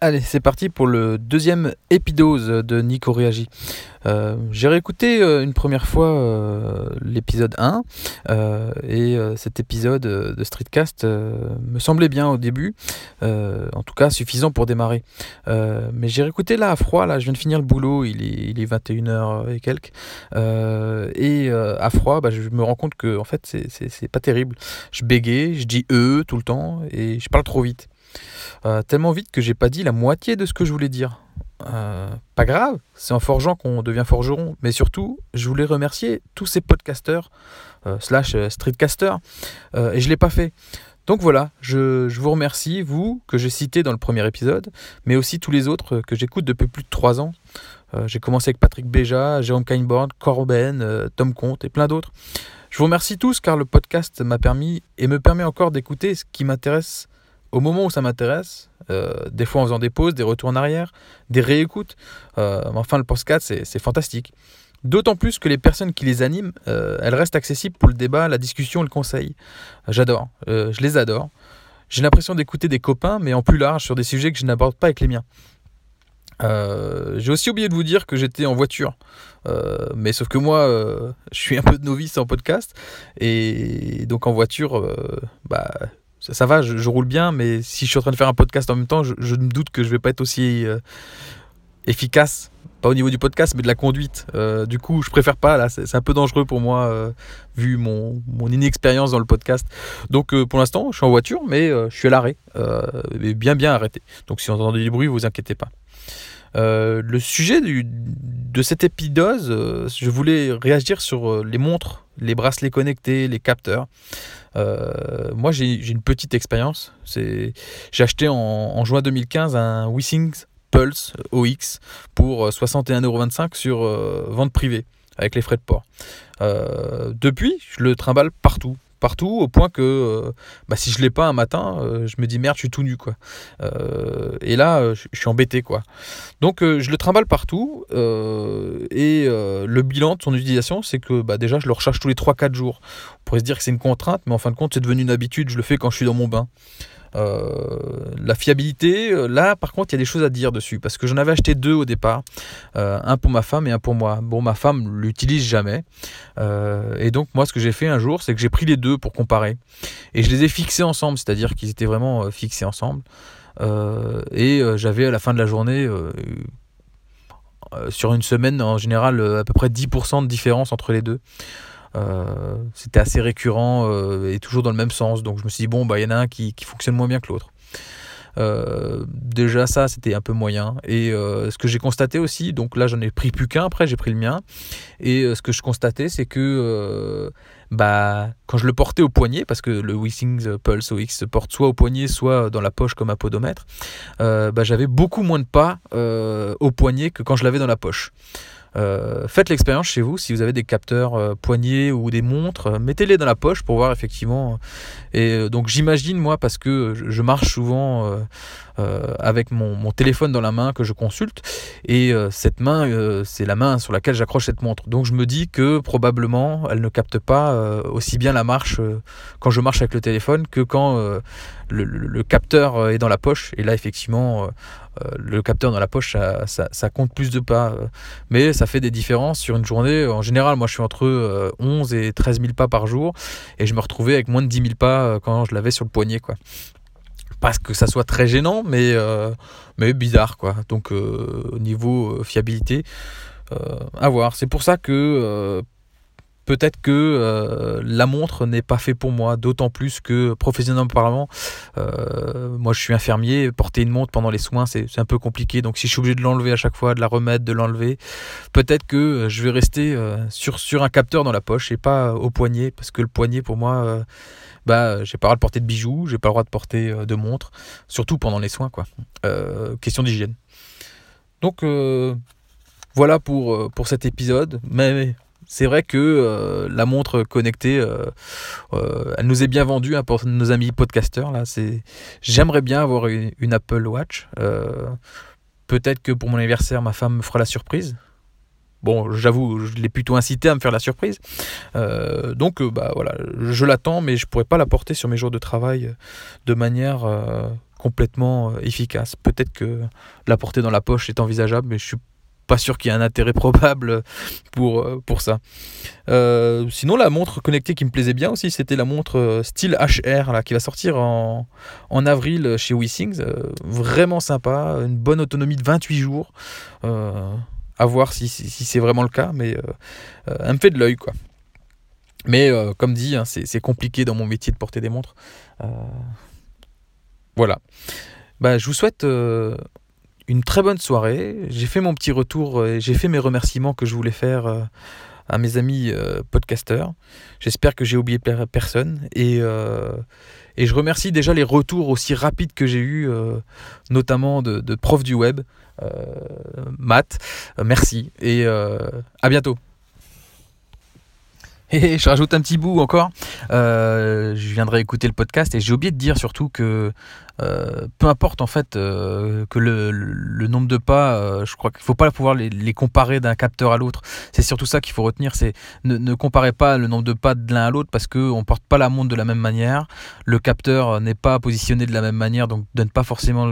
Allez, c'est parti pour le deuxième épidose de Nico Réagi. Euh, j'ai réécouté euh, une première fois euh, l'épisode 1 et cet épisode de Streetcast me semblait bien au début, en tout cas suffisant pour démarrer. mais j'ai réécouté là à froid, là je viens de finir le boulot, il est, il est 21h et quelques, et à froid bah, je me rends compte que en fait c'est pas terrible. Je bégaye, je dis eux tout le temps et je parle trop vite. Euh, tellement vite que j'ai pas dit la moitié de ce que je voulais dire. Euh, pas grave, c'est en forgeant qu'on devient forgeron. Mais surtout, je voulais remercier tous ces podcasteurs, euh, slash streetcasters, et je l'ai pas fait. Donc voilà, je, vous remercie, vous, que j'ai cité dans le premier épisode, mais aussi tous les autres que j'écoute depuis plus de 3 ans. j'ai commencé avec Patrick Béja, Jérôme Kainborn, Corben, Tom Comte et plein d'autres. Je vous remercie tous car le podcast m'a permis et me permet encore d'écouter ce qui m'intéresse au moment où ça m'intéresse, euh, des fois en faisant des pauses, des retours en arrière, des réécoutes. Euh, enfin, le podcast, c'est fantastique. D'autant plus que les personnes qui les animent, euh, elles restent accessibles pour le débat, la discussion, le conseil. J'adore, je les adore. J'ai l'impression d'écouter des copains, mais en plus large, sur des sujets que je n'aborde pas avec les miens. J'ai aussi oublié de vous dire que j'étais en voiture. mais sauf que moi, je suis un peu de novice en podcast. Et donc en voiture, bah, ça, va, je, roule bien, mais si je suis en train de faire un podcast en même temps, je, me doute que je vais pas être aussi euh, efficace, pas au niveau du podcast, mais de la conduite. Euh, du coup, je préfère pas, là, c'est un peu dangereux pour moi, euh, vu mon, mon, inexpérience dans le podcast. Donc pour l'instant, je suis en voiture, mais je suis à l'arrêt, bien bien arrêté. Donc si vous entendez du bruit, vous inquiétez pas. Le sujet de cette épidose, je voulais réagir sur les montres, les bracelets connectés, les capteurs. Euh, moi, j'ai une petite expérience. J'ai acheté en, juin 2015 un Wissings Pulse OX pour 61,25€ euh, sur euh, vente privée avec les frais de port. depuis, je le trimballe partout partout au point que euh, bah, si je l'ai pas un matin, euh, je me dis merde, je suis tout nu quoi. Euh, et là, je suis embêté quoi. Donc je le trimballe partout et le bilan de son utilisation, c'est que bah, déjà je le recharge tous les 3-4 jours. On pourrait se dire que c'est une contrainte, mais en fin de compte, c'est devenu une habitude. Je le fais quand je suis dans mon bain. Euh, la fiabilité, euh, là par contre il y a des choses à dire dessus parce que j'en avais acheté deux au départ, euh, un pour ma femme et un pour moi. Bon ma femme l'utilise jamais et donc moi ce que j'ai fait un jour c'est que j'ai pris les deux pour comparer et je les ai fixés ensemble, c'est-à-dire qu'ils étaient vraiment fixés ensemble et j'avais à la fin de la journée sur une semaine en général à peu près 10% de différence entre les deux. Euh, c'était assez récurrent euh, et toujours dans le même sens. Donc je me suis dit, bon, bah, il y en a un qui, fonctionne moins bien que l'autre. Euh, déjà ça c'était un peu moyen et ce que j'ai constaté aussi donc là j'en ai pris plus qu'un après j'ai pris le mien et ce que je constatais c'est que bah quand je le portais au poignet parce que le Wissings Pulse OX se porte soit au poignet soit dans la poche comme un podomètre bah, j'avais beaucoup moins de pas au poignet que quand je l'avais dans la poche euh, faites l'expérience chez vous si vous avez des capteurs euh, poignets ou des montres, euh, mettez-les dans la poche pour voir effectivement. Et donc j'imagine moi parce que je, marche souvent avec mon, téléphone dans la main que je consulte et cette main c'est la main sur laquelle j'accroche cette montre. Donc je me dis que probablement elle ne capte pas aussi bien la marche quand je marche avec le téléphone que quand le, capteur est dans la poche. Et là effectivement euh, le capteur dans la poche, ça, compte plus de pas. Euh, mais ça fait des différences sur une journée. En général, moi, je suis entre 11 euh, et 13 000 pas par jour. Et je me retrouvais avec moins de 10 000 pas quand je l'avais sur le poignet. Quoi. Pas que ça soit très gênant, mais, mais bizarre. Quoi. Donc, au niveau fiabilité, à voir. C'est pour ça que peut-être que euh, la montre n'est pas fait pour moi, d'autant plus que professionnellement parlant, euh, moi je suis infirmier, porter une montre pendant les soins c'est un peu compliqué, donc si je suis obligé de l'enlever à chaque fois, de la remettre, de l'enlever, peut-être que euh, je vais rester sur, un capteur dans la poche et pas au poignet, parce que le poignet pour moi, bah j'ai pas le droit de porter de bijoux, j'ai pas le droit de porter de montre, surtout pendant les soins quoi. question d'hygiène. Donc voilà pour, cet épisode, c'est vrai que euh, la montre connectée, euh, euh, elle nous est bien vendue hein, pour nos amis podcasteurs. Là, j'aimerais bien avoir une, Apple Watch. peut-être que pour mon anniversaire, ma femme me fera la surprise. Bon, j'avoue, je l'ai plutôt incité à me faire la surprise. donc, bah voilà, je l'attends, mais je pourrais pas la porter sur mes jours de travail de manière complètement efficace. Peut-être que la porter dans la poche est envisageable, mais je suis pas sûr qu'il y ait un intérêt probable pour, euh, ça. Euh, sinon, la montre connectée qui me plaisait bien aussi, c'était la montre euh, style HR là, qui va sortir en, avril chez WeSings. vraiment sympa, une bonne autonomie de 28 jours. à voir si, si, c'est vraiment le cas, mais elle me fait de l'œil quoi. Mais comme dit, hein, c'est compliqué dans mon métier de porter des montres. voilà. Bah, je vous souhaite une très bonne soirée. J'ai fait mon petit retour et j'ai fait mes remerciements que je voulais faire euh, à mes amis euh, podcasteurs. J'espère que j'ai oublié personne. Et, euh, et, je remercie déjà les retours aussi rapides que j'ai eus, notamment de, de profs du web. Matt, merci et à bientôt. Et je rajoute un petit bout encore. je viendrai écouter le podcast et j'ai oublié de dire surtout que euh, peu importe en fait euh, que le, nombre de pas, euh, je crois qu'il ne faut pas pouvoir les, les comparer d'un capteur à l'autre. C'est surtout ça qu'il faut retenir, c'est ne, ne comparez pas le nombre de pas de l'un à l'autre parce qu'on ne porte pas la montre de la même manière, le capteur n'est pas positionné de la même manière, donc donne pas forcément...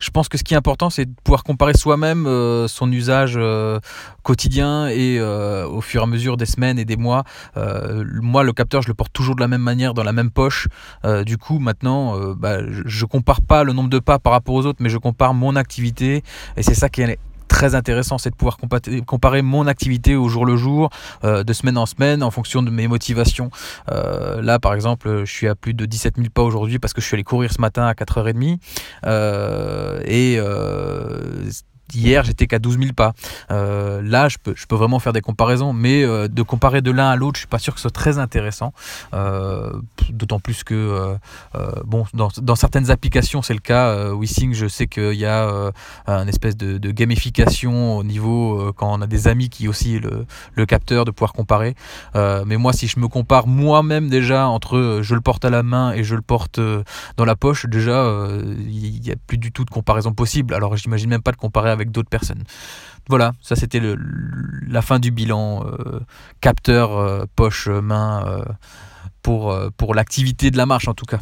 Je pense que ce qui est important, c'est de pouvoir comparer soi-même son usage quotidien et au fur et à mesure des semaines et des mois. moi, le capteur, je le porte toujours de la même manière, dans la même poche. du coup, maintenant, bah, je je compare pas le nombre de pas par rapport aux autres, mais je compare mon activité. Et c'est ça qui est très intéressant, c'est de pouvoir comparer mon activité au jour le jour, euh, de semaine en semaine, en fonction de mes motivations. Euh, là, par exemple, je suis à plus de 17 000 pas aujourd'hui parce que je suis allé courir ce matin à 4h30. Euh, et Hier, j'étais qu'à 12 000 pas. Euh, là, je peux, vraiment faire des comparaisons, mais euh, de comparer de l'un à l'autre, je suis pas sûr que ce soit très intéressant. Euh, d'autant plus que, bon, dans, dans, certaines applications, c'est le cas. WeSing, je sais qu'il y a un espèce de, gamification au niveau quand on a des amis qui aussi le, capteur, de pouvoir comparer. mais moi, si je me compare moi-même déjà entre je le porte à la main et je le porte dans la poche, déjà, il n'y a plus du tout de comparaison possible. Alors, j'imagine même pas de comparer avec d'autres personnes. Voilà, ça c'était la fin du bilan euh, capteur, euh, poche, main, euh, pour, pour l'activité de la marche en tout cas.